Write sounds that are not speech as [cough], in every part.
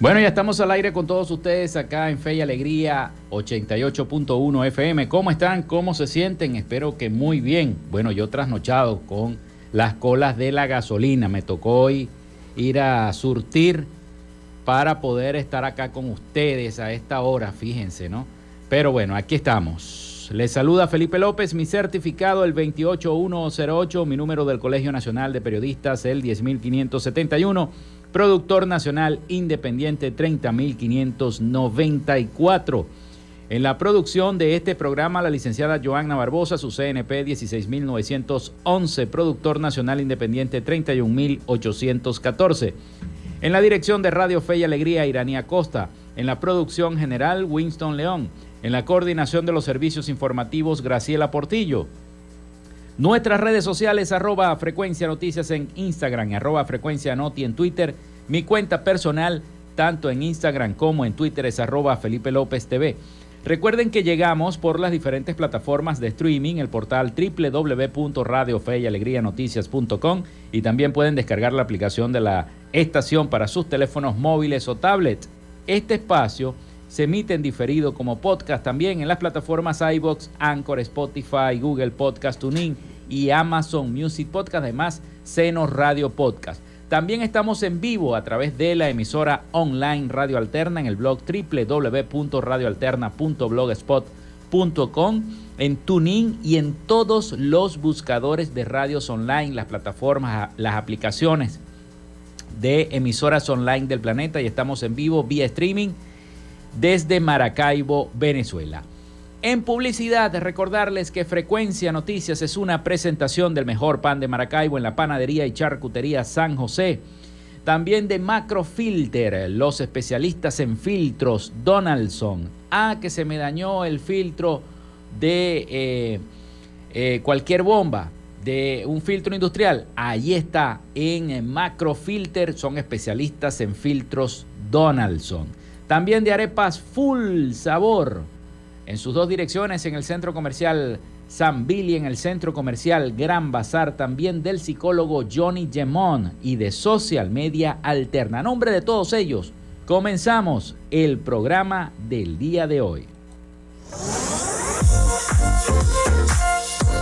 Bueno, ya estamos al aire con todos ustedes acá en Fe y Alegría 88.1 FM. ¿Cómo están? ¿Cómo se sienten? Espero que muy bien. Bueno, yo trasnochado con las colas de la gasolina. Me tocó hoy ir a surtir para poder estar acá con ustedes a esta hora, fíjense, ¿no? Pero bueno, aquí estamos. Les saluda Felipe López, mi certificado el 28108, mi número del Colegio Nacional de Periodistas el 10571 productor nacional independiente 30.594. En la producción de este programa, la licenciada Joanna Barbosa, su CNP 16.911, productor nacional independiente 31.814. En la dirección de Radio Fe y Alegría, Iranía Costa. En la producción general, Winston León. En la coordinación de los servicios informativos, Graciela Portillo. Nuestras redes sociales, arroba frecuencia noticias en Instagram, arroba frecuencia noti en Twitter. Mi cuenta personal, tanto en Instagram como en Twitter, es arroba Felipe López TV. Recuerden que llegamos por las diferentes plataformas de streaming, el portal www.radiofeyalegrianoticias.com y también pueden descargar la aplicación de la estación para sus teléfonos móviles o tablets. Este espacio se emite en diferido como podcast también en las plataformas iBox, Anchor, Spotify, Google Podcast, TuneIn y Amazon Music Podcast, además Seno Radio Podcast. También estamos en vivo a través de la emisora online Radio Alterna en el blog www.radioalterna.blogspot.com, en TuneIn y en todos los buscadores de radios online, las plataformas, las aplicaciones de emisoras online del planeta y estamos en vivo vía streaming desde Maracaibo, Venezuela. En publicidad, recordarles que Frecuencia Noticias es una presentación del mejor pan de Maracaibo en la panadería y charcutería San José. También de Macrofilter, los especialistas en filtros Donaldson. Ah, que se me dañó el filtro de eh, eh, cualquier bomba, de un filtro industrial. Ahí está, en Macrofilter, son especialistas en filtros Donaldson. También de arepas full sabor en sus dos direcciones, en el centro comercial San Billy, en el centro comercial Gran Bazar, también del psicólogo Johnny Gemón y de Social Media Alterna. A nombre de todos ellos, comenzamos el programa del día de hoy.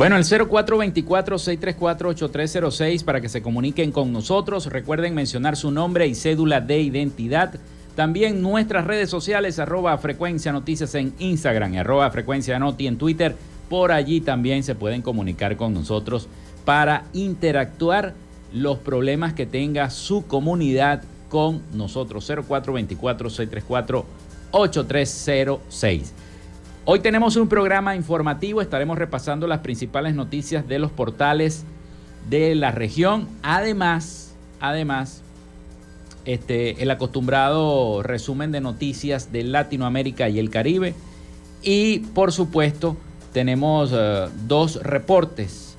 Bueno, el 0424-634-8306 para que se comuniquen con nosotros. Recuerden mencionar su nombre y cédula de identidad. También nuestras redes sociales, arroba frecuencia noticias en Instagram y arroba frecuencia noti en Twitter. Por allí también se pueden comunicar con nosotros para interactuar los problemas que tenga su comunidad con nosotros. 0424-634-8306. Hoy tenemos un programa informativo, estaremos repasando las principales noticias de los portales de la región. Además, además, este, el acostumbrado resumen de noticias de Latinoamérica y el Caribe. Y por supuesto, tenemos eh, dos reportes,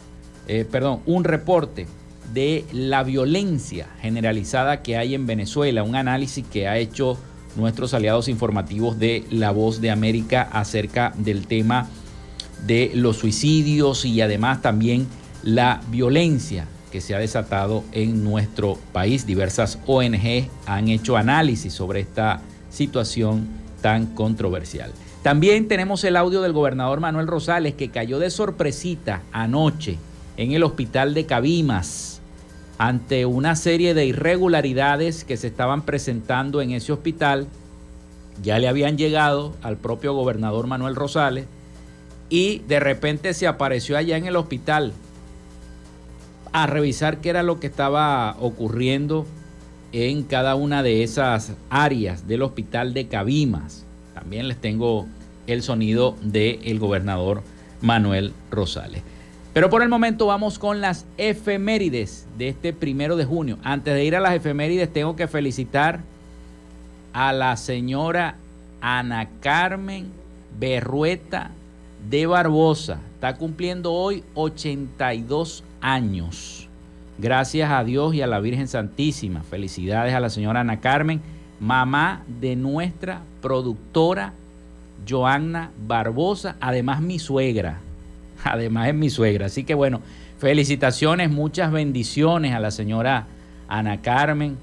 eh, perdón, un reporte de la violencia generalizada que hay en Venezuela, un análisis que ha hecho nuestros aliados informativos de La Voz de América acerca del tema de los suicidios y además también la violencia que se ha desatado en nuestro país. Diversas ONG han hecho análisis sobre esta situación tan controversial. También tenemos el audio del gobernador Manuel Rosales que cayó de sorpresita anoche en el hospital de Cabimas ante una serie de irregularidades que se estaban presentando en ese hospital. Ya le habían llegado al propio gobernador Manuel Rosales y de repente se apareció allá en el hospital a revisar qué era lo que estaba ocurriendo en cada una de esas áreas del hospital de Cabimas. También les tengo el sonido del gobernador Manuel Rosales. Pero por el momento vamos con las efemérides de este primero de junio. Antes de ir a las efemérides, tengo que felicitar a la señora Ana Carmen Berrueta de Barbosa. Está cumpliendo hoy 82 años. Gracias a Dios y a la Virgen Santísima. Felicidades a la señora Ana Carmen, mamá de nuestra productora Joanna Barbosa, además mi suegra. Además es mi suegra. Así que bueno, felicitaciones, muchas bendiciones a la señora Ana Carmen.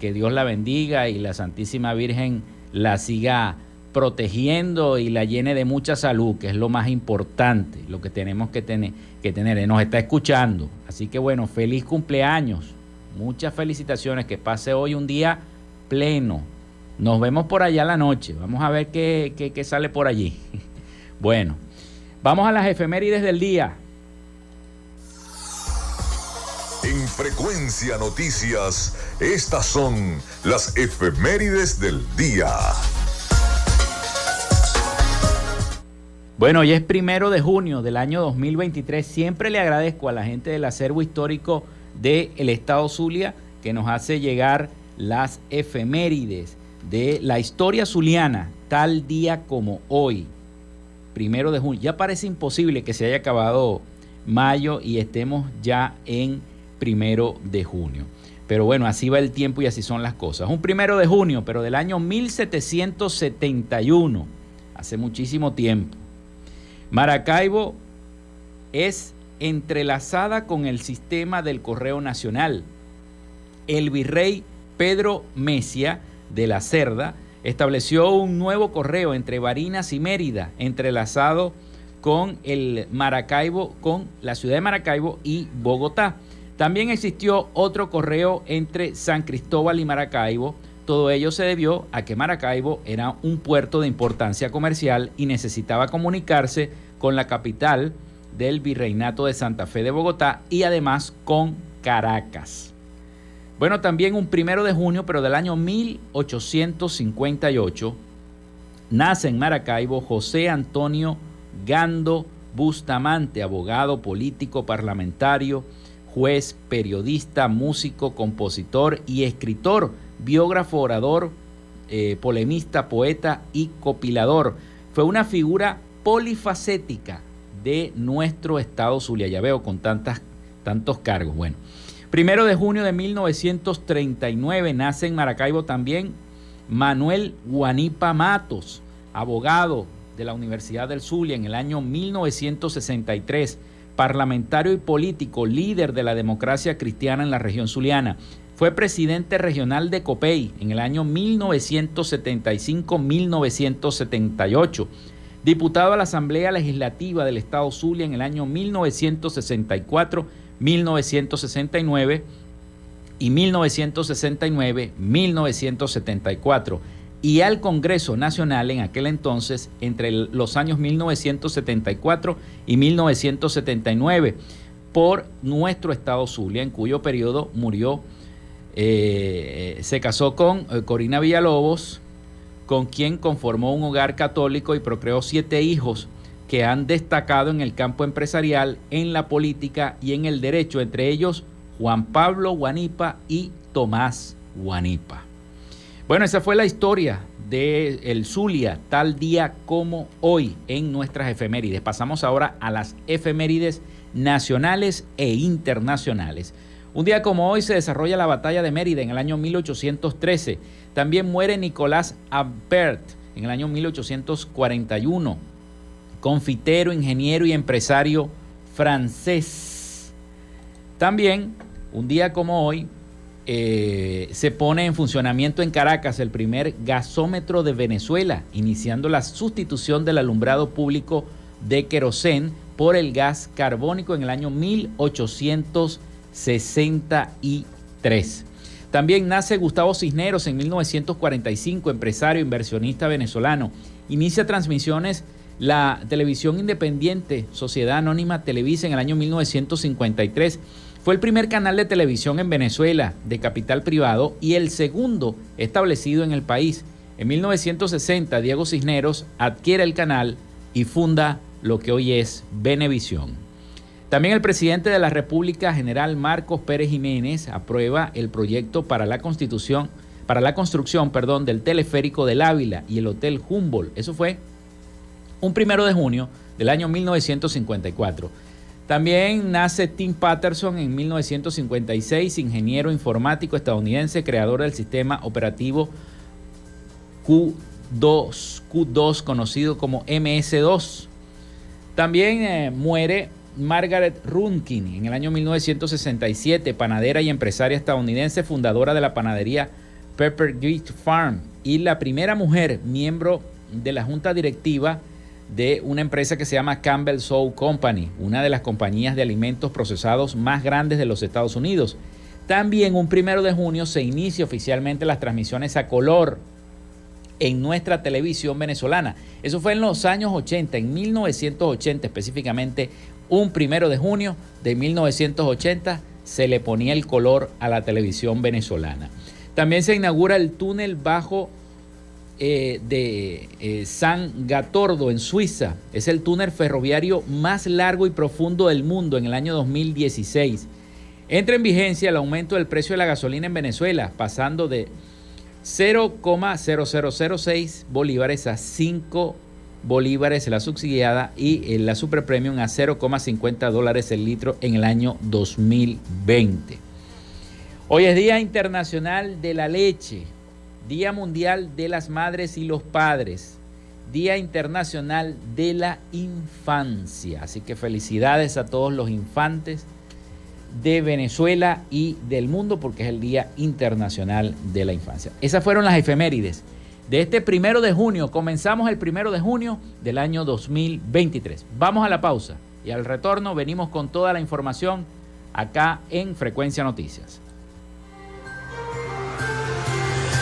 Que Dios la bendiga y la Santísima Virgen la siga protegiendo y la llene de mucha salud, que es lo más importante, lo que tenemos que tener. Que tener. Nos está escuchando. Así que bueno, feliz cumpleaños. Muchas felicitaciones. Que pase hoy un día pleno. Nos vemos por allá la noche. Vamos a ver qué, qué, qué sale por allí. [laughs] Bueno. Vamos a las efemérides del día. Frecuencia Noticias, estas son las efemérides del día. Bueno, hoy es primero de junio del año 2023. Siempre le agradezco a la gente del acervo histórico del Estado Zulia que nos hace llegar las efemérides de la historia zuliana, tal día como hoy, primero de junio. Ya parece imposible que se haya acabado mayo y estemos ya en primero de junio. Pero bueno, así va el tiempo y así son las cosas. Un primero de junio, pero del año 1771, hace muchísimo tiempo. Maracaibo es entrelazada con el sistema del Correo Nacional. El virrey Pedro Mesia de la Cerda estableció un nuevo correo entre Barinas y Mérida, entrelazado con el Maracaibo, con la ciudad de Maracaibo y Bogotá. También existió otro correo entre San Cristóbal y Maracaibo. Todo ello se debió a que Maracaibo era un puerto de importancia comercial y necesitaba comunicarse con la capital del Virreinato de Santa Fe de Bogotá y además con Caracas. Bueno, también un primero de junio, pero del año 1858, nace en Maracaibo José Antonio Gando Bustamante, abogado, político, parlamentario, juez, periodista, músico, compositor y escritor, biógrafo, orador, eh, polemista, poeta y copilador. Fue una figura polifacética de nuestro estado Zulia. Ya veo con tantas, tantos cargos. Bueno, primero de junio de 1939 nace en Maracaibo también Manuel Guanipa Matos, abogado de la Universidad del Zulia en el año 1963 parlamentario y político, líder de la democracia cristiana en la región zuliana. Fue presidente regional de COPEI en el año 1975-1978, diputado a la Asamblea Legislativa del Estado Zulia en el año 1964-1969 y 1969-1974 y al Congreso Nacional en aquel entonces entre los años 1974 y 1979 por nuestro estado Zulia, en cuyo periodo murió, eh, se casó con eh, Corina Villalobos, con quien conformó un hogar católico y procreó siete hijos que han destacado en el campo empresarial, en la política y en el derecho, entre ellos Juan Pablo Guanipa y Tomás Guanipa. Bueno, esa fue la historia de el Zulia, tal día como hoy en nuestras efemérides. Pasamos ahora a las efemérides nacionales e internacionales. Un día como hoy se desarrolla la batalla de Mérida en el año 1813. También muere Nicolás Ampert en el año 1841, confitero, ingeniero y empresario francés. También, un día como hoy, eh, se pone en funcionamiento en Caracas el primer gasómetro de Venezuela, iniciando la sustitución del alumbrado público de querosén por el gas carbónico en el año 1863. También nace Gustavo Cisneros en 1945, empresario, inversionista venezolano. Inicia transmisiones la televisión independiente Sociedad Anónima Televisa en el año 1953 fue el primer canal de televisión en Venezuela de capital privado y el segundo establecido en el país. En 1960, Diego Cisneros adquiere el canal y funda lo que hoy es Venevisión. También el presidente de la República, general Marcos Pérez Jiménez, aprueba el proyecto para la constitución, para la construcción, perdón, del teleférico del Ávila y el Hotel Humboldt. Eso fue un primero de junio del año 1954. También nace Tim Patterson en 1956, ingeniero informático estadounidense, creador del sistema operativo Q2, Q2 conocido como MS2. También eh, muere Margaret Runkin en el año 1967, panadera y empresaria estadounidense, fundadora de la panadería Pepper Farm y la primera mujer miembro de la junta directiva de una empresa que se llama Campbell Soul Company, una de las compañías de alimentos procesados más grandes de los Estados Unidos. También un primero de junio se inicia oficialmente las transmisiones a color en nuestra televisión venezolana. Eso fue en los años 80, en 1980 específicamente, un primero de junio de 1980 se le ponía el color a la televisión venezolana. También se inaugura el túnel bajo eh, de eh, San Gatordo en Suiza. Es el túnel ferroviario más largo y profundo del mundo en el año 2016. Entra en vigencia el aumento del precio de la gasolina en Venezuela, pasando de 0,0006 bolívares a 5 bolívares la subsidiada y la super premium a 0,50 dólares el litro en el año 2020. Hoy es Día Internacional de la Leche, Día Mundial de las Madres y los Padres, Día Internacional de la Infancia. Así que felicidades a todos los infantes de Venezuela y del mundo porque es el Día Internacional de la Infancia. Esas fueron las efemérides de este primero de junio. Comenzamos el primero de junio del año 2023. Vamos a la pausa y al retorno venimos con toda la información acá en Frecuencia Noticias.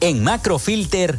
En Macrofilter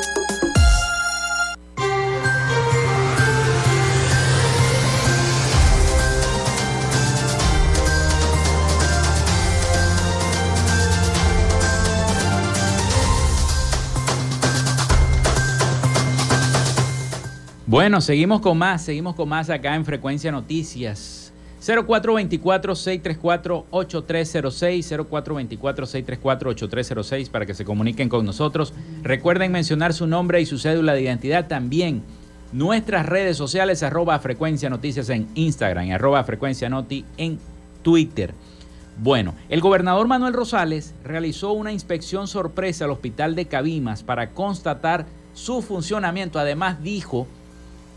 Bueno, seguimos con más, seguimos con más acá en Frecuencia Noticias. 0424-634-8306, 0424-634-8306 para que se comuniquen con nosotros. Recuerden mencionar su nombre y su cédula de identidad también. Nuestras redes sociales, arroba Frecuencia Noticias en Instagram, arroba Frecuencia Noti en Twitter. Bueno, el gobernador Manuel Rosales realizó una inspección sorpresa al hospital de Cabimas para constatar su funcionamiento. Además dijo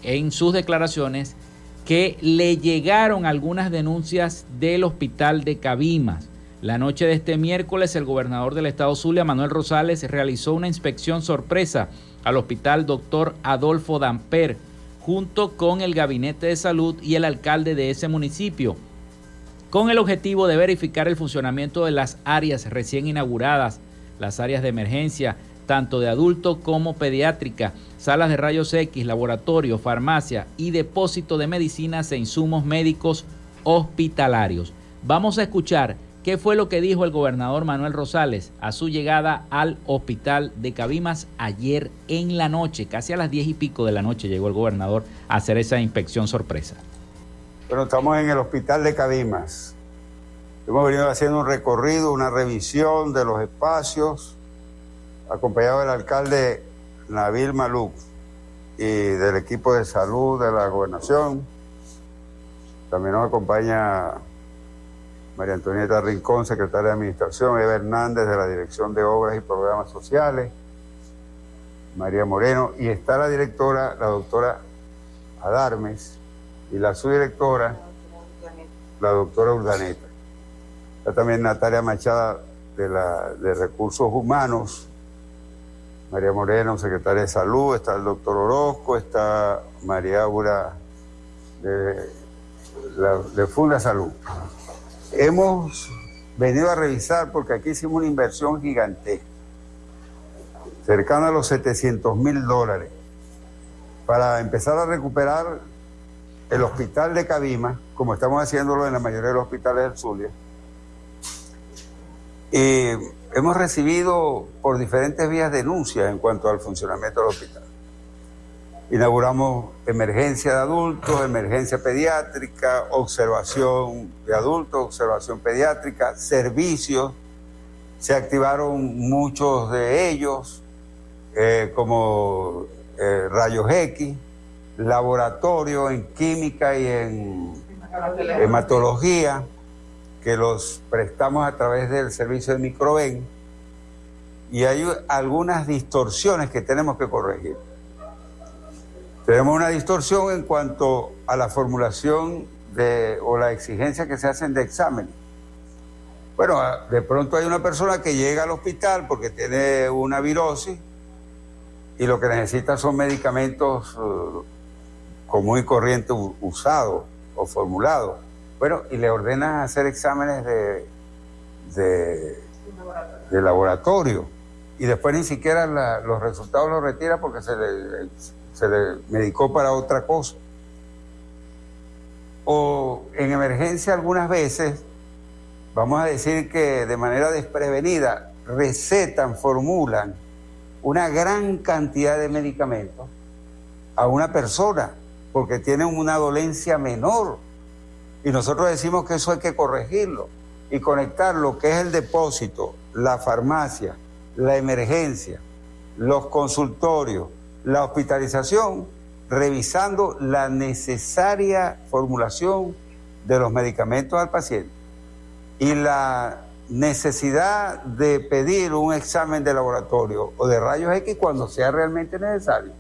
en sus declaraciones que le llegaron algunas denuncias del hospital de Cabimas. La noche de este miércoles, el gobernador del estado Zulia, Manuel Rosales, realizó una inspección sorpresa al hospital doctor Adolfo Damper, junto con el gabinete de salud y el alcalde de ese municipio, con el objetivo de verificar el funcionamiento de las áreas recién inauguradas, las áreas de emergencia, tanto de adulto como pediátrica, salas de rayos X, laboratorio, farmacia y depósito de medicinas e insumos médicos hospitalarios. Vamos a escuchar qué fue lo que dijo el gobernador Manuel Rosales a su llegada al hospital de Cabimas ayer en la noche, casi a las diez y pico de la noche llegó el gobernador a hacer esa inspección sorpresa. Bueno, estamos en el hospital de Cabimas. Hemos venido haciendo un recorrido, una revisión de los espacios, acompañado del alcalde Nabil Maluk y del equipo de salud de la gobernación. También nos acompaña María Antonieta Rincón, secretaria de Administración, Eva Hernández de la Dirección de Obras y Programas Sociales, María Moreno, y está la directora, la doctora Adarmes, y la subdirectora, la doctora Urdaneta. Está también Natalia Machada de, la, de Recursos Humanos, María Moreno, secretaria de Salud, está el doctor Orozco, está María Aura de, de Funda Salud. Hemos venido a revisar porque aquí hicimos una inversión gigantesca, cercana a los 700 mil dólares, para empezar a recuperar el hospital de Cabima, como estamos haciéndolo en la mayoría de los hospitales del Zulia, Y hemos recibido por diferentes vías denuncias en cuanto al funcionamiento del hospital. Inauguramos emergencia de adultos, emergencia pediátrica, observación de adultos, observación pediátrica, servicios. Se activaron muchos de ellos, eh, como eh, rayos X, laboratorio en química y en hematología, que los prestamos a través del servicio de Microven. Y hay algunas distorsiones que tenemos que corregir. Tenemos una distorsión en cuanto a la formulación de, o la exigencia que se hacen de exámenes. Bueno, de pronto hay una persona que llega al hospital porque tiene una virosis y lo que necesita son medicamentos uh, común y corriente usados o formulados. Bueno, y le ordenan hacer exámenes de, de, laboratorio. y después ni siquiera los resultados los retira porque se le se le medicó para otra cosa. O en emergencia algunas veces, vamos a decir que de manera desprevenida, recetan, formulan una gran cantidad de medicamentos a una persona porque tiene una dolencia menor. Y nosotros decimos que eso hay que corregirlo y conectar lo que es el depósito, la farmacia, la emergencia, los consultorios, la hospitalización revisando la necesaria formulación de los medicamentos al paciente y la necesidad de pedir un examen de laboratorio o de rayos X cuando sea realmente necesario.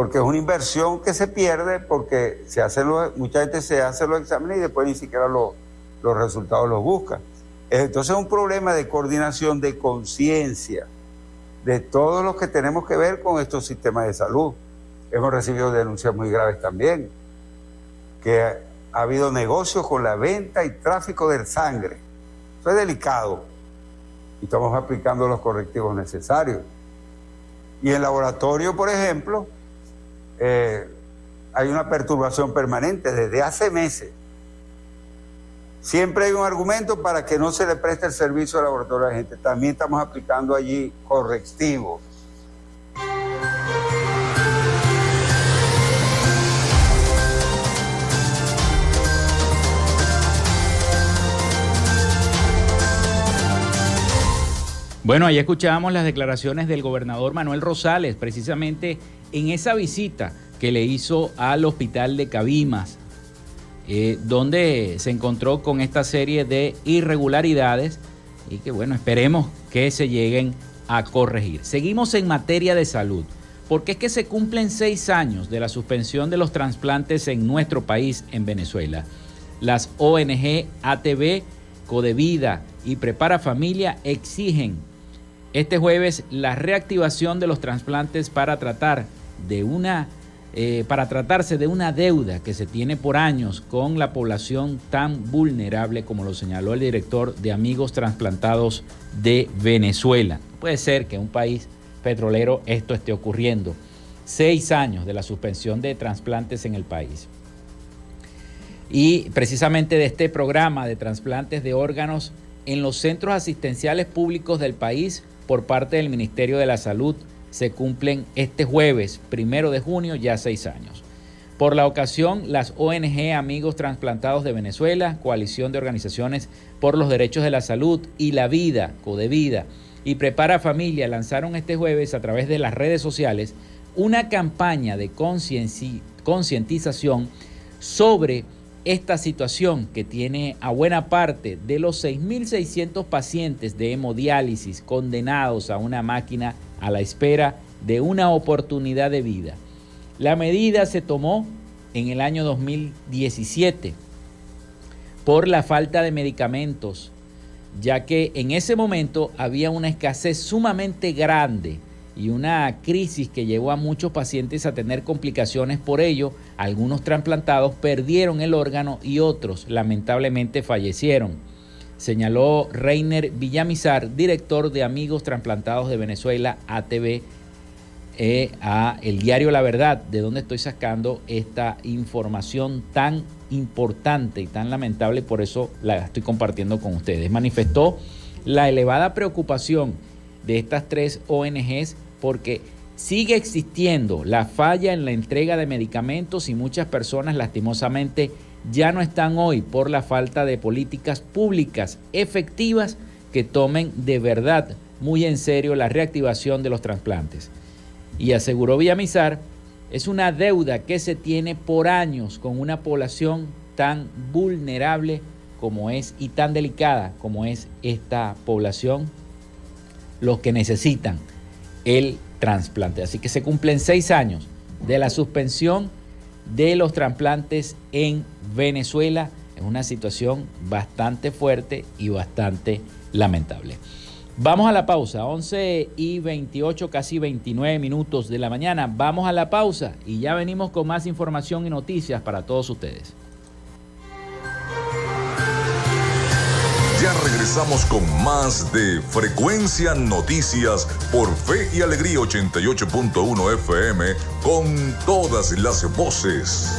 Porque es una inversión que se pierde porque se hace mucha gente se hace los exámenes y después ni siquiera los resultados los busca. Entonces es un problema de coordinación, de conciencia de todos los que tenemos que ver con estos sistemas de salud. Hemos recibido denuncias muy graves también, que ha habido negocios con la venta y tráfico de sangre. Eso es delicado y estamos aplicando los correctivos necesarios. Y en laboratorio, por ejemplo, eh, hay una perturbación permanente desde hace meses Siempre hay un argumento para que no se le preste el servicio al laboratorio a la gente. También estamos aplicando allí correctivos. Bueno, ahí escuchábamos las declaraciones del gobernador Manuel Rosales, precisamente en esa visita que le hizo al hospital de Cabimas eh, donde se encontró con esta serie de irregularidades y que bueno, esperemos que se lleguen a corregir. Seguimos en materia de salud, porque es que se cumplen seis años de la suspensión de los trasplantes en nuestro país, en Venezuela. Las ONG ATV, Codevida y Prepara Familia exigen este jueves la reactivación de los trasplantes para tratar de una eh, para tratarse de una deuda que se tiene por años con la población tan vulnerable como lo señaló el director de Amigos Transplantados de Venezuela. Puede ser que en un país petrolero esto esté ocurriendo. Seis años de la suspensión de trasplantes en el país. Y precisamente de este programa de trasplantes de órganos en los centros asistenciales públicos del país por parte del Ministerio de la Salud se cumplen este jueves, primero de junio, ya seis años. Por la ocasión, las ONG Amigos Transplantados de Venezuela, Coalición de Organizaciones por los Derechos de la Salud y la Vida, Codevida, y Prepara Familia lanzaron este jueves a través de las redes sociales una campaña de concientización sobre esta situación que tiene a buena parte de los 6.600 pacientes de hemodiálisis condenados a una máquina a la espera de una oportunidad de vida. La medida se tomó en el año 2017 por la falta de medicamentos, ya que en ese momento había una escasez sumamente grande y una crisis que llevó a muchos pacientes a tener complicaciones por ello. Algunos trasplantados perdieron el órgano y otros lamentablemente fallecieron señaló Reiner Villamizar, director de Amigos Transplantados de Venezuela, ATV, eh, a el diario La Verdad, de donde estoy sacando esta información tan importante y tan lamentable, por eso la estoy compartiendo con ustedes. Manifestó la elevada preocupación de estas tres ONGs porque sigue existiendo la falla en la entrega de medicamentos y muchas personas lastimosamente ya no están hoy por la falta de políticas públicas efectivas que tomen de verdad muy en serio la reactivación de los trasplantes. Y aseguró Villamizar, es una deuda que se tiene por años con una población tan vulnerable como es y tan delicada como es esta población, los que necesitan el trasplante. Así que se cumplen seis años de la suspensión de los trasplantes en Venezuela. Es una situación bastante fuerte y bastante lamentable. Vamos a la pausa, 11 y 28, casi 29 minutos de la mañana. Vamos a la pausa y ya venimos con más información y noticias para todos ustedes. Ya regresamos con más de Frecuencia Noticias por Fe y Alegría 88.1 FM con todas las voces.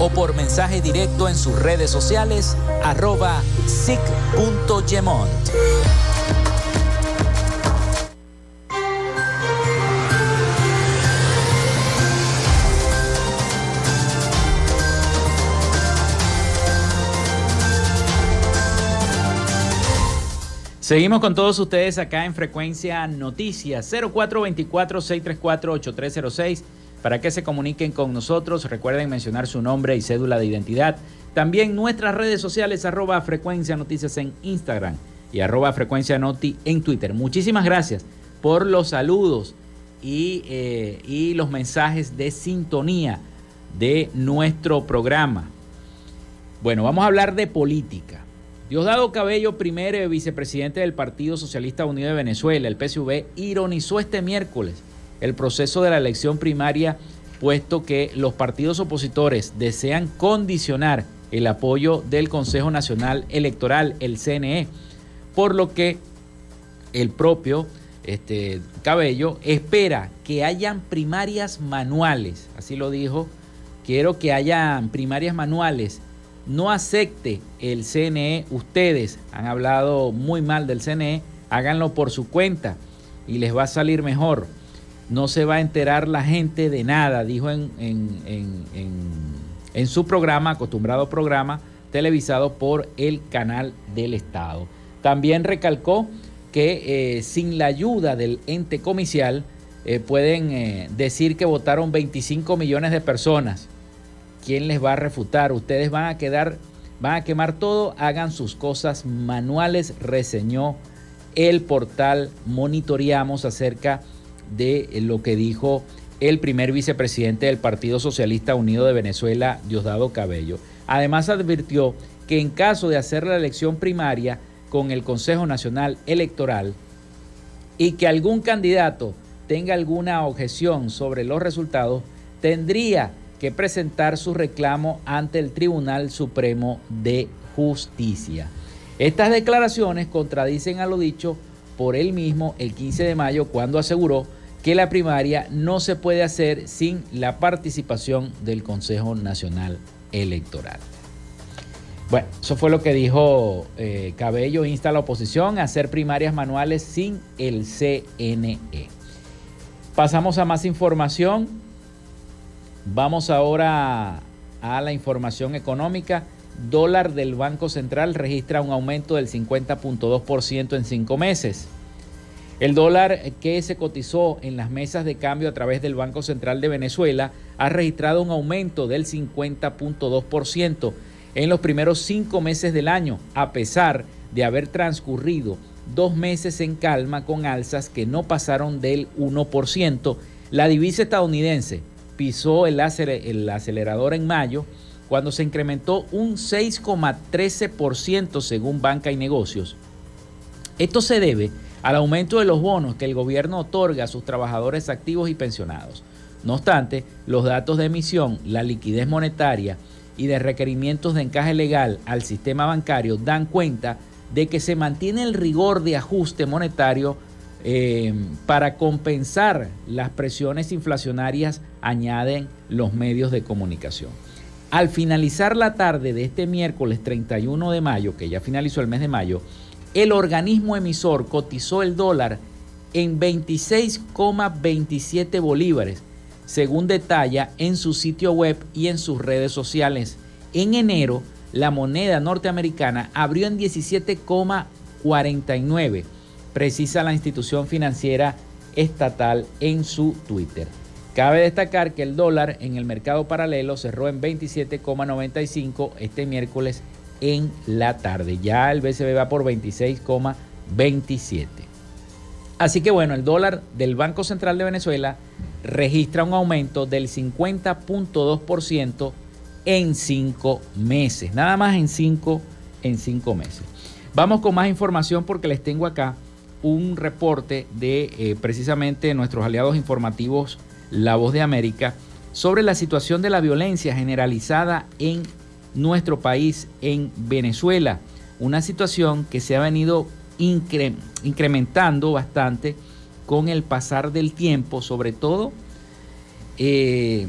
o por mensaje directo en sus redes sociales arroba sic.gemont. Seguimos con todos ustedes acá en Frecuencia Noticias 0424-634-8306 para que se comuniquen con nosotros. Recuerden mencionar su nombre y cédula de identidad. También nuestras redes sociales, arroba frecuencia noticias en Instagram y arroba frecuencia noti en Twitter. Muchísimas gracias por los saludos y, eh, y los mensajes de sintonía de nuestro programa. Bueno, vamos a hablar de política. Diosdado Cabello, primer vicepresidente del Partido Socialista Unido de Venezuela, el PSV, ironizó este miércoles el proceso de la elección primaria, puesto que los partidos opositores desean condicionar el apoyo del Consejo Nacional Electoral, el CNE, por lo que el propio este, Cabello espera que hayan primarias manuales, así lo dijo, quiero que hayan primarias manuales, no acepte el CNE, ustedes han hablado muy mal del CNE, háganlo por su cuenta y les va a salir mejor. No se va a enterar la gente de nada, dijo en, en su programa, acostumbrado programa, televisado por el canal del Estado. También recalcó que eh, sin la ayuda del ente comicial eh, pueden eh, decir que votaron 25 millones de personas. ¿Quién les va a refutar? Ustedes van a quedar, van a quemar todo, hagan sus cosas manuales, reseñó el portal Monitoreamos acerca de lo que dijo el primer vicepresidente del Partido Socialista Unido de Venezuela, Diosdado Cabello. Además advirtió que en caso de hacer la elección primaria, con el Consejo Nacional Electoral y que algún candidato tenga alguna objeción sobre los resultados, tendría que presentar su reclamo ante el Tribunal Supremo de Justicia. Estas declaraciones contradicen a lo dicho por él mismo el 15 de mayo cuando aseguró que la primaria no se puede hacer sin la participación del Consejo Nacional Electoral. Bueno, eso fue lo que dijo eh, Cabello, insta a la oposición a hacer primarias manuales sin el CNE. Pasamos a más información. Vamos ahora a la información económica. Dólar del Banco Central registra un aumento del 50.2% en cinco meses. El dólar que se cotizó en las mesas de cambio a través del Banco Central de Venezuela ha registrado un aumento del 50.2% en los primeros cinco meses del año, a pesar de haber transcurrido dos meses en calma con alzas que no pasaron del 1%. La divisa estadounidense pisó el, acelerador en mayo cuando se incrementó un 6,13% según Banca y Negocios. Esto se debe al aumento de los bonos que el gobierno otorga a sus trabajadores activos y pensionados. No obstante, los datos de emisión, la liquidez monetaria y de requerimientos de encaje legal al sistema bancario dan cuenta de que se mantiene el rigor de ajuste monetario eh, para compensar las presiones inflacionarias, añaden los medios de comunicación. Al finalizar la tarde de este miércoles 31 de mayo, que ya finalizó el mes de mayo, el organismo emisor cotizó el dólar en 26,27 bolívares, según detalla en su sitio web y en sus redes sociales. En enero, la moneda norteamericana abrió en 17,49, precisa la institución financiera estatal en su Twitter. Cabe destacar que el dólar en el mercado paralelo cerró en 27,95 este miércoles en la tarde. Ya el BCB va por 26,27. Así que bueno, el dólar del Banco Central de Venezuela registra un aumento del 50.2% en cinco meses. Nada más en cinco, en cinco meses. Vamos con más información porque les tengo acá un reporte de eh, precisamente nuestros aliados informativos La Voz de América sobre la situación de la violencia generalizada en nuestro país, en Venezuela. Una situación que se ha venido incrementando bastante con el pasar del tiempo, sobre todo eh,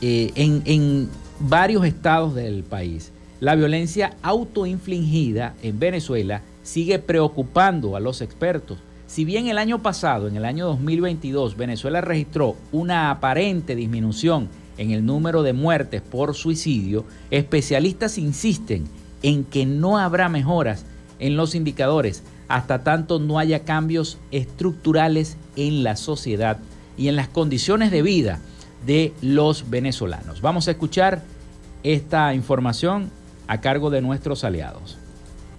eh, en, varios estados del país. La violencia autoinfligida en Venezuela sigue preocupando a los expertos. Si bien el año pasado, en el año 2022, Venezuela registró una aparente disminución en el número de muertes por suicidio, especialistas insisten en que no habrá mejoras en los indicadores hasta tanto no haya cambios estructurales en la sociedad y en las condiciones de vida de los venezolanos. Vamos a escuchar esta información a cargo de nuestros aliados.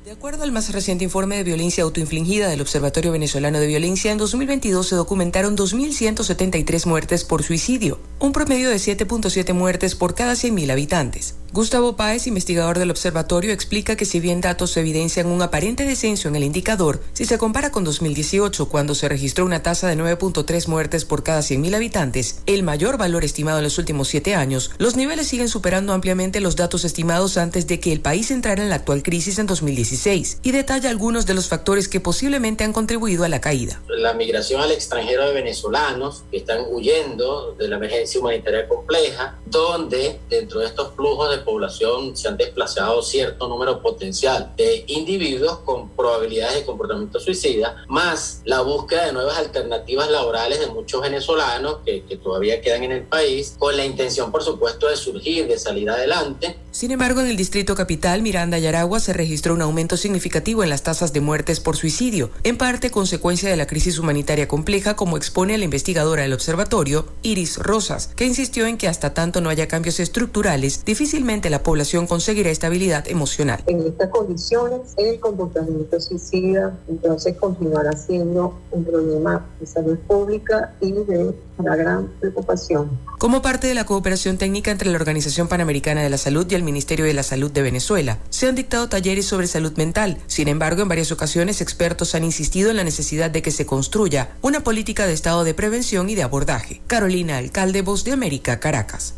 De acuerdo al más reciente informe de violencia autoinfligida del Observatorio Venezolano de Violencia, en 2022 se documentaron 2.173 muertes por suicidio, un promedio de 7.7 muertes por cada 100.000 habitantes. Gustavo Páez, investigador del observatorio, explica que si bien datos evidencian un aparente descenso en el indicador, si se compara con 2018, cuando se registró una tasa de 9.3 muertes por cada 100.000 habitantes, el mayor valor estimado en los últimos siete años, los niveles siguen superando ampliamente los datos estimados antes de que el país entrara en la actual crisis en 2016, y detalla algunos de los factores que posiblemente han contribuido a la caída. La migración al extranjero de venezolanos que están huyendo de la emergencia humanitaria compleja, donde dentro de estos flujos de población se han desplazado cierto número potencial de individuos con probabilidades de comportamiento suicida, más la búsqueda de nuevas alternativas laborales de muchos venezolanos que, que todavía quedan en el país, con la intención, por supuesto, de surgir, de salir adelante. Sin embargo, en el distrito capital, Miranda y Aragua, se registró un aumento significativo en las tasas de muertes por suicidio, en parte consecuencia de la crisis humanitaria compleja, como expone la investigadora del observatorio, Iris Rosas, que insistió en que hasta tanto no haya cambios estructurales, difícilmente la población conseguirá estabilidad emocional. En estas condiciones, el comportamiento suicida entonces continuará siendo un problema de salud pública y de una gran preocupación. Como parte de la cooperación técnica entre la Organización Panamericana de la Salud y el Ministerio de la Salud de Venezuela, se han dictado talleres sobre salud mental. Sin embargo, en varias ocasiones expertos han insistido en la necesidad de que se construya una política de estado de prevención y de abordaje. Carolina Alcalde, Voz de América, Caracas.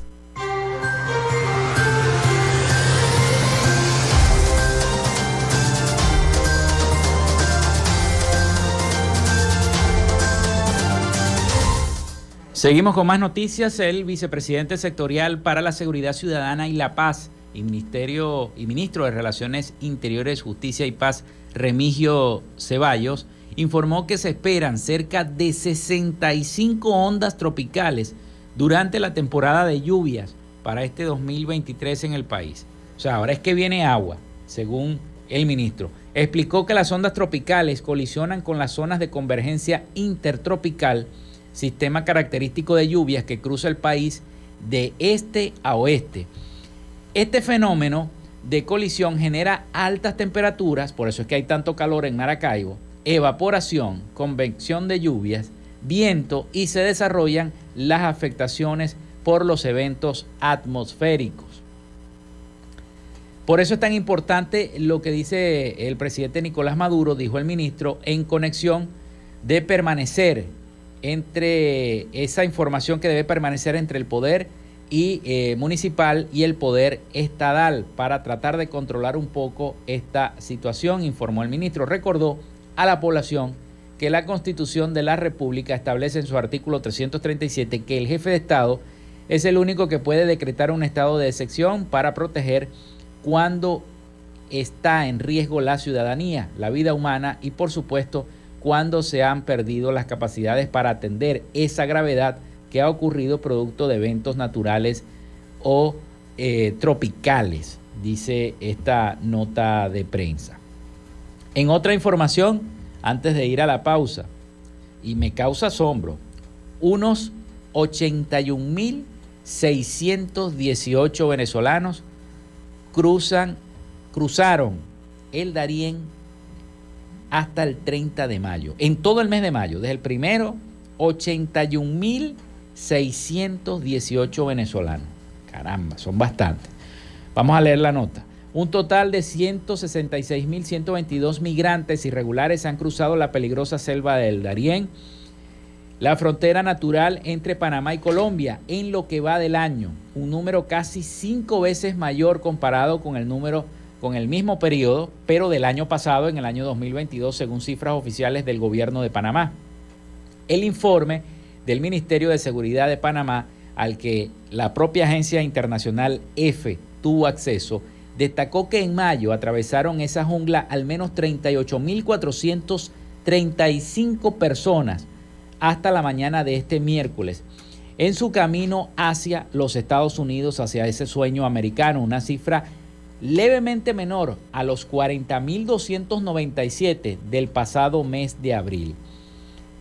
Seguimos con más noticias. El vicepresidente sectorial para la Seguridad Ciudadana y la Paz y, Ministerio, y ministro de Relaciones Interiores, Justicia y Paz, Remigio Ceballos, informó que se esperan cerca de 65 ondas tropicales durante la temporada de lluvias para este 2023 en el país. O sea, ahora es que viene agua, según el ministro. Explicó que las ondas tropicales colisionan con las zonas de convergencia intertropical sistema característico de lluvias que cruza el país de este a oeste. Este fenómeno de colisión genera altas temperaturas, por eso es que hay tanto calor en Maracaibo, evaporación, convección de lluvias, viento y se desarrollan las afectaciones por los eventos atmosféricos. Por eso es tan importante lo que dice el presidente Nicolás Maduro, dijo el ministro, en conexión de permanecer entre esa información que debe permanecer entre el poder y, eh, municipal y el poder estatal para tratar de controlar un poco esta situación, informó el ministro. Recordó a la población que la Constitución de la República establece en su artículo 337 que el jefe de Estado es el único que puede decretar un estado de excepción para proteger cuando está en riesgo la ciudadanía, la vida humana y por supuesto cuando se han perdido las capacidades para atender esa gravedad que ha ocurrido producto de eventos naturales o eh, tropicales, dice esta nota de prensa. En otra información, antes de ir a la pausa, y me causa asombro, unos 81.618 venezolanos cruzan, cruzaron el Darién hasta el 30 de mayo. En todo el mes de mayo, desde el primero, 81.618 venezolanos. Caramba, son bastantes. Vamos a leer la nota. Un total de 166.122 migrantes irregulares han cruzado la peligrosa selva del Darién, la frontera natural entre Panamá y Colombia, en lo que va del año. Un número casi cinco veces mayor comparado con el número con el mismo periodo, pero del año pasado, en el año 2022, según cifras oficiales del gobierno de Panamá. El informe del Ministerio de Seguridad de Panamá, al que la propia agencia internacional EFE tuvo acceso, destacó que en mayo atravesaron esa jungla al menos 38.435 personas hasta la mañana de este miércoles, en su camino hacia los Estados Unidos, hacia ese sueño americano, una cifra levemente menor a los 40.297 del pasado mes de abril.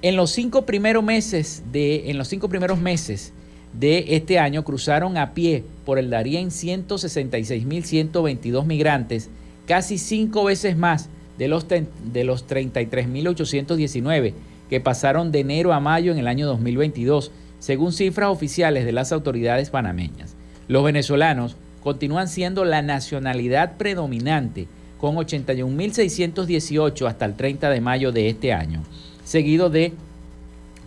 En los cinco primeros meses de, en los cinco primeros meses de este año cruzaron a pie por el Darién 166.122 migrantes casi cinco veces más de los, de los 33.819 que pasaron de enero a mayo en el año 2022, según cifras oficiales de las autoridades panameñas. Los venezolanos continúan siendo la nacionalidad predominante, con 81.618 hasta el 30 de mayo de este año, seguido de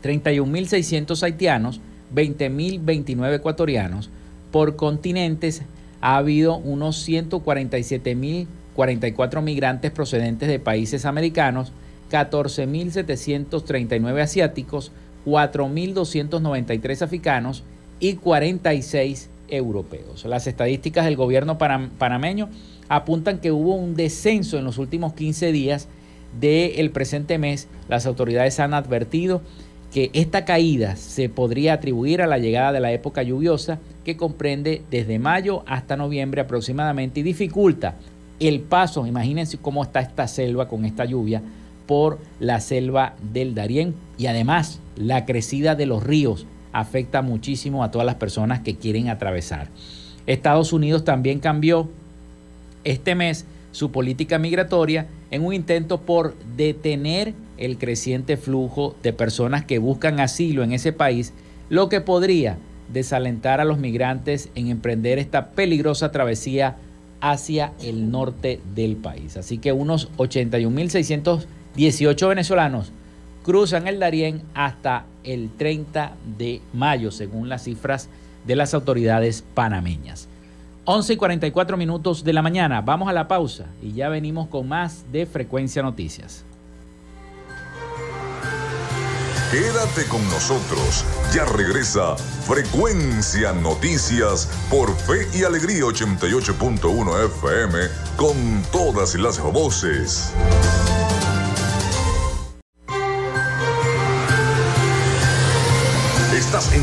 31.600 haitianos, 20.029 ecuatorianos. Por continentes ha habido unos 147.044 migrantes procedentes de países americanos, 14.739 asiáticos, 4.293 africanos y 46 europeos. Las estadísticas del gobierno panameño apuntan que hubo un descenso en los últimos 15 días del presente mes. Las autoridades han advertido que esta caída se podría atribuir a la llegada de la época lluviosa que comprende desde mayo hasta noviembre aproximadamente y dificulta el paso, imagínense cómo está esta selva con esta lluvia, por la selva del Darién y además la crecida de los ríos afecta muchísimo a todas las personas que quieren atravesar. Estados Unidos también cambió este mes su política migratoria en un intento por detener el creciente flujo de personas que buscan asilo en ese país, lo que podría desalentar a los migrantes en emprender esta peligrosa travesía hacia el norte del país. Así que unos 81.618 venezolanos cruzan el Darién hasta el 30 de mayo, según las cifras de las autoridades panameñas. 11 y 44 minutos de la mañana, vamos a la pausa y ya venimos con más de Frecuencia Noticias. Quédate con nosotros, ya regresa Frecuencia Noticias por Fe y Alegría 88.1 FM con todas las voces.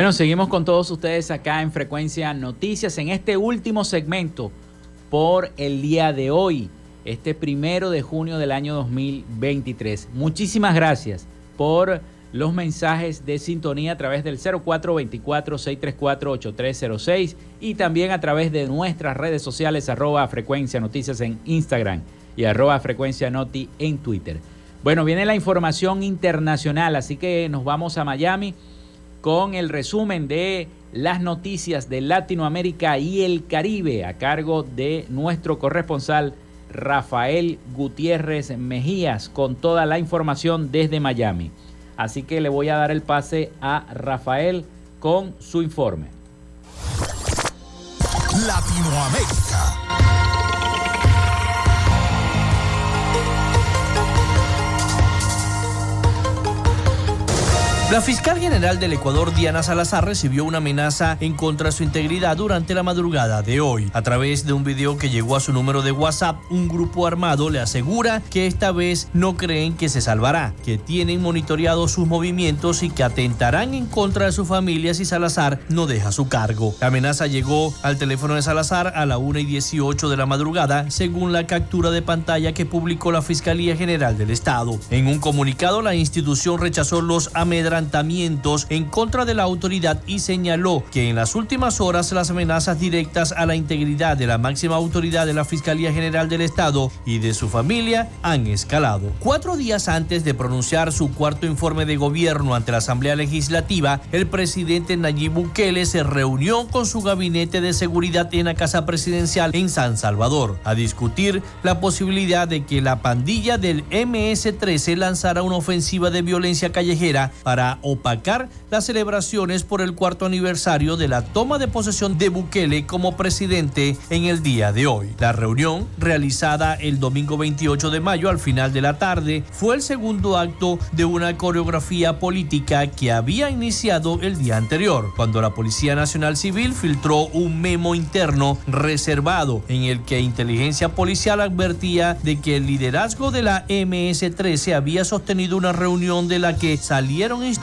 Bueno, seguimos con todos ustedes acá en Frecuencia Noticias en este último segmento por el día de hoy, este primero de junio del año 2023. Muchísimas gracias por los mensajes de sintonía a través del 0424-634-8306 y también a través de nuestras redes sociales arroba frecuencia noticias en Instagram y arroba frecuencia noti en Twitter. Bueno, viene la información internacional, así que nos vamos a Miami con el resumen de las noticias de Latinoamérica y el Caribe a cargo de nuestro corresponsal Rafael Gutiérrez Mejías con toda la información desde Miami. Así que le voy a dar el pase a Rafael con su informe. Latinoamérica. La fiscal general del Ecuador, Diana Salazar, recibió una amenaza en contra de su integridad durante la madrugada de hoy. A través de un video que llegó a su número de WhatsApp, un grupo armado le asegura que esta vez no creen que se salvará, que tienen monitoreado sus movimientos y que atentarán en contra de su familia si Salazar no deja su cargo. La amenaza llegó al teléfono de Salazar a la 1 y 18 de la madrugada, según la captura de pantalla que publicó la Fiscalía General del Estado. En un comunicado, la institución rechazó los amedrentamientos en contra de la autoridad y señaló que en las últimas horas las amenazas directas a la integridad de la máxima autoridad de la Fiscalía General del Estado y de su familia han escalado. Cuatro días antes de pronunciar su cuarto informe de gobierno ante la Asamblea Legislativa, el presidente Nayib Bukele se reunió con su gabinete de seguridad en la Casa Presidencial en San Salvador a discutir la posibilidad de que la pandilla del MS-13 lanzara una ofensiva de violencia callejera para opacar las celebraciones por el cuarto aniversario de la toma de posesión de Bukele como presidente en el día de hoy. La reunión, realizada el domingo 28 de mayo al final de la tarde, fue el segundo acto de una coreografía política que había iniciado el día anterior, cuando la Policía Nacional Civil filtró un memo interno reservado en el que inteligencia policial advertía de que el liderazgo de la MS-13 había sostenido una reunión de la que salieron instrucciones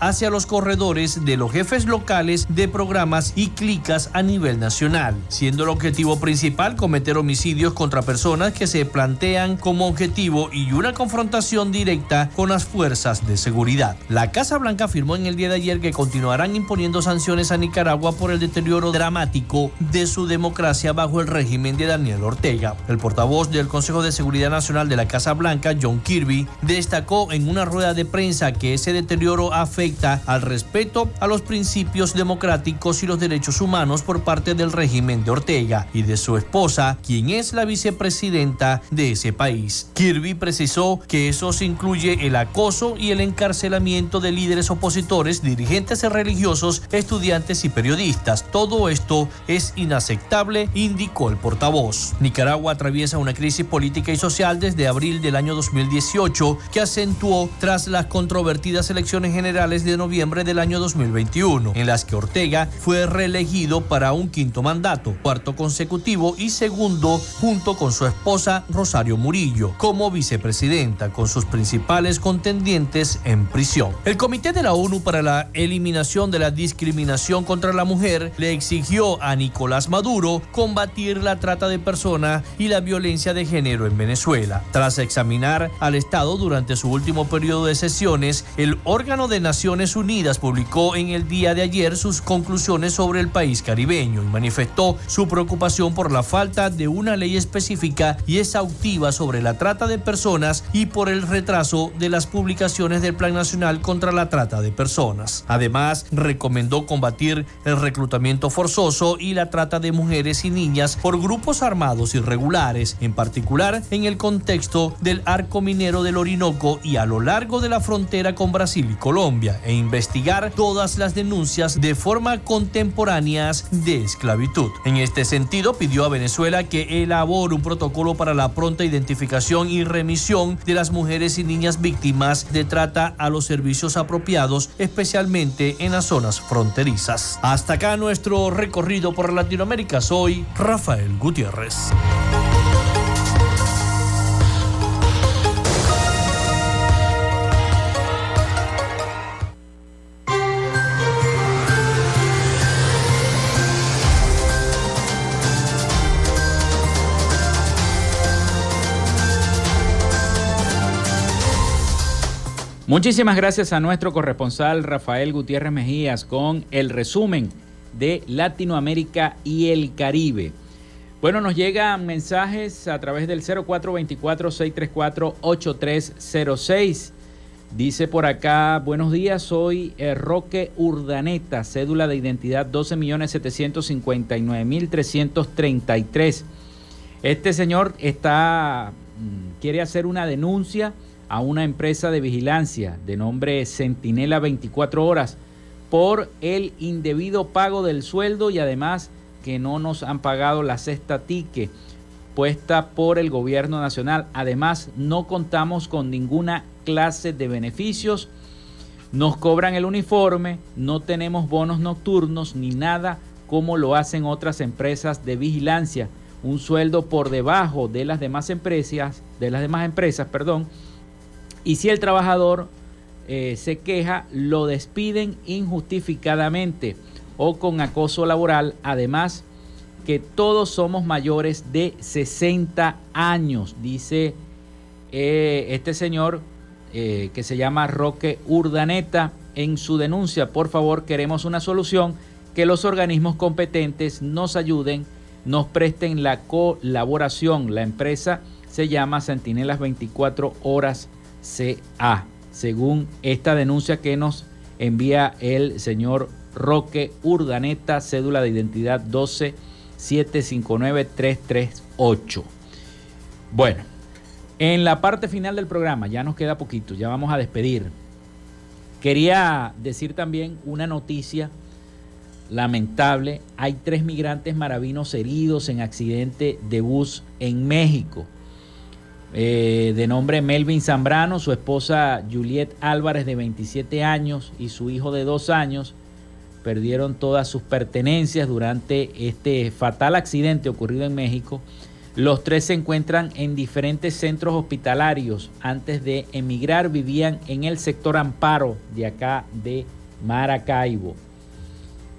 hacia los corredores de los jefes locales de programas y clicas a nivel nacional, siendo el objetivo principal cometer homicidios contra personas que se plantean como objetivo y una confrontación directa con las fuerzas de seguridad. La Casa Blanca afirmó en el día de ayer que continuarán imponiendo sanciones a Nicaragua por el deterioro dramático de su democracia bajo el régimen de Daniel Ortega. El portavoz del Consejo de Seguridad Nacional de la Casa Blanca, John Kirby, destacó en una rueda de prensa que ese deterioro afecta al respeto a los principios democráticos y los derechos humanos por parte del régimen de Ortega y de su esposa, quien es la vicepresidenta de ese país. Kirby precisó que eso se incluye el acoso y el encarcelamiento de líderes opositores, dirigentes religiosos, estudiantes y periodistas. Todo esto es inaceptable, indicó el portavoz. Nicaragua atraviesa una crisis política y social desde abril del año 2018 que acentuó tras las controvertidas elecciones generales de noviembre del año 2021, en las que Ortega fue reelegido para un quinto mandato, cuarto consecutivo y segundo junto con su esposa Rosario Murillo como vicepresidenta, con sus principales contendientes en prisión. El Comité de la ONU para la Eliminación de la Discriminación contra la Mujer le exigió a Nicolás Maduro combatir la trata de personas y la violencia de género en Venezuela. Tras examinar al Estado durante su último periodo de sesiones, el órgano de Naciones Unidas publicó en el día de ayer sus conclusiones sobre el país caribeño y manifestó su preocupación por la falta de una ley específica y exhaustiva sobre la trata de personas y por el retraso de las publicaciones del Plan Nacional contra la Trata de Personas. Además, recomendó combatir el reclutamiento forzoso y la trata de mujeres y niñas por grupos armados irregulares, en particular en el contexto del arco minero del Orinoco y a lo largo de la frontera con Brasil y Colombia, e investigar todas las denuncias de forma contemporáneas de esclavitud. En este sentido, pidió a Venezuela que elabore un protocolo para la pronta identificación y remisión de las mujeres y niñas víctimas de trata a los servicios apropiados, especialmente en las zonas fronterizas. Hasta acá nuestro recorrido por Latinoamérica. Soy Rafael Gutiérrez. Muchísimas gracias a nuestro corresponsal Rafael Gutiérrez Mejías con el resumen de Latinoamérica y el Caribe. Bueno, nos llegan mensajes a través del 0424-634-8306. Dice por acá, buenos días, soy eh, Roque Urdaneta, cédula de identidad 12.759.333. Este señor está, mm, quiere hacer una denuncia a una empresa de vigilancia de nombre Centinela 24 horas por el indebido pago del sueldo y además que no nos han pagado la cesta tique puesta por el gobierno nacional. Además, no contamos con ninguna clase de beneficios. Nos cobran el uniforme, no tenemos bonos nocturnos ni nada como lo hacen otras empresas de vigilancia. Un sueldo por debajo de las demás empresas, de las demás empresas, perdón, y si el trabajador eh, se queja, lo despiden injustificadamente o con acoso laboral. Además, que todos somos mayores de 60 años, dice eh, este señor eh, que se llama Roque Urdaneta. En su denuncia, por favor, queremos una solución, que los organismos competentes nos ayuden, nos presten la colaboración. La empresa se llama Centinelas 24 Horas CA, según esta denuncia que nos envía el señor Roque Urdaneta, cédula de identidad 12 338. Bueno, en la parte final del programa, ya nos queda poquito, ya vamos a despedir. Quería decir también una noticia lamentable. Hay tres migrantes maravinos heridos en accidente de bus en México. Eh, de nombre Melvin Zambrano, su esposa Juliet Álvarez de 27 años y su hijo de 2 años perdieron todas sus pertenencias durante este fatal accidente ocurrido en México. Los tres se encuentran en diferentes centros hospitalarios. Antes de emigrar vivían en el sector Amparo de acá de Maracaibo.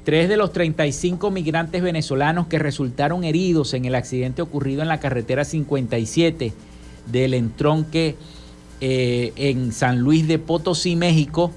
Tres de los 35 migrantes venezolanos que resultaron heridos en el accidente ocurrido en la carretera 57 del entronque eh, en San Luis de Potosí, México,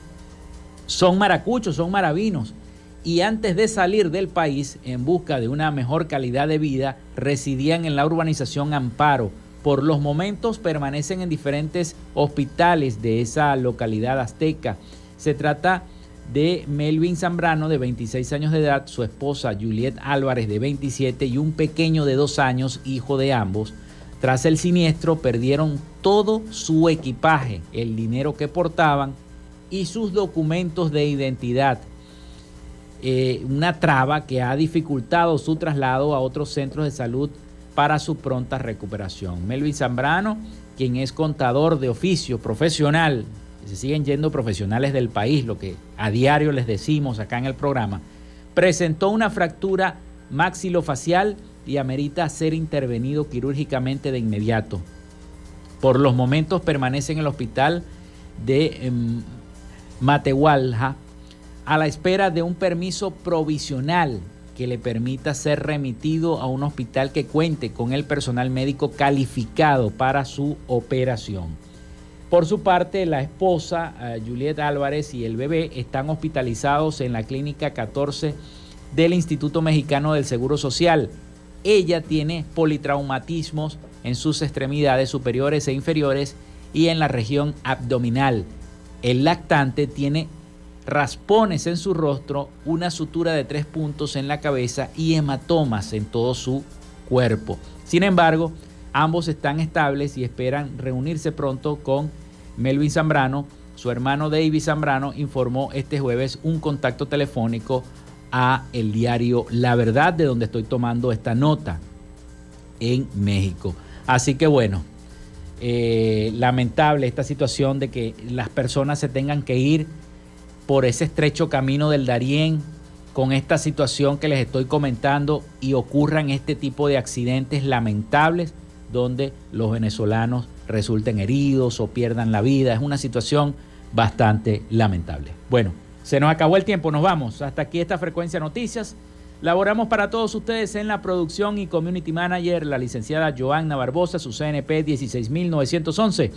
son maracuchos, son maravinos y antes de salir del país en busca de una mejor calidad de vida, residían en la urbanización Amparo. Por los momentos permanecen en diferentes hospitales de esa localidad azteca. Se trata de Melvin Zambrano, de 26 años de edad, su esposa Juliet Álvarez, de 27, y un pequeño de 2 años, hijo de ambos. Tras el siniestro perdieron todo su equipaje, el dinero que portaban y sus documentos de identidad. Eh, una traba que ha dificultado su traslado a otros centros de salud para su pronta recuperación. Melvin Zambrano, quien es contador de oficio profesional, se siguen yendo profesionales del país, lo que a diario les decimos acá en el programa, presentó una fractura maxilofacial y amerita ser intervenido quirúrgicamente de inmediato. Por los momentos permanece en el hospital de em, Matehualja a la espera de un permiso provisional que le permita ser remitido a un hospital que cuente con el personal médico calificado para su operación. Por su parte, la esposa, eh, Juliet Álvarez, y el bebé están hospitalizados en la clínica 14 del Instituto Mexicano del Seguro Social. Ella tiene politraumatismos en sus extremidades superiores e inferiores y en la región abdominal. El lactante tiene raspones en su rostro, una sutura de tres puntos en la cabeza y hematomas en todo su cuerpo. Sin embargo, ambos están estables y esperan reunirse pronto con Melvin Zambrano. Su hermano David Zambrano informó este jueves un contacto telefónico a el diario La Verdad, de donde estoy tomando esta nota en México. Así que bueno, eh, lamentable esta situación de que las personas se tengan que ir por ese estrecho camino del Darién con esta situación que les estoy comentando y ocurran este tipo de accidentes lamentables donde los venezolanos resulten heridos o pierdan la vida. Es una situación bastante lamentable. Bueno, se nos acabó el tiempo, nos vamos. Hasta aquí esta frecuencia noticias. Laboramos para todos ustedes en la producción y community manager, la licenciada Joanna Barbosa, su CNP 16911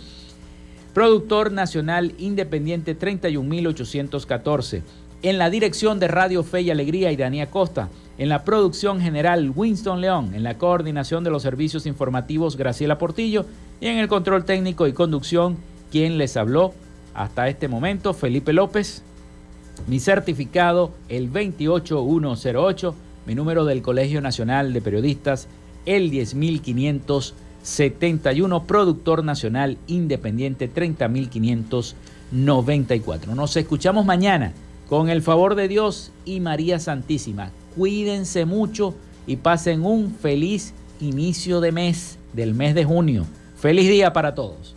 productor nacional independiente 31814. En la dirección de Radio Fe y Alegría, Iranía Costa. En la producción general, Winston León. En la coordinación de los servicios informativos, Graciela Portillo. Y en el control técnico y conducción, quien les habló hasta este momento, Felipe López. Mi certificado, el 28108. Mi número del Colegio Nacional de Periodistas, el 10500. 71, productor nacional independiente 30.594. Nos escuchamos mañana con el favor de Dios y María Santísima. Cuídense mucho y pasen un feliz inicio de mes, del mes de junio. Feliz día para todos.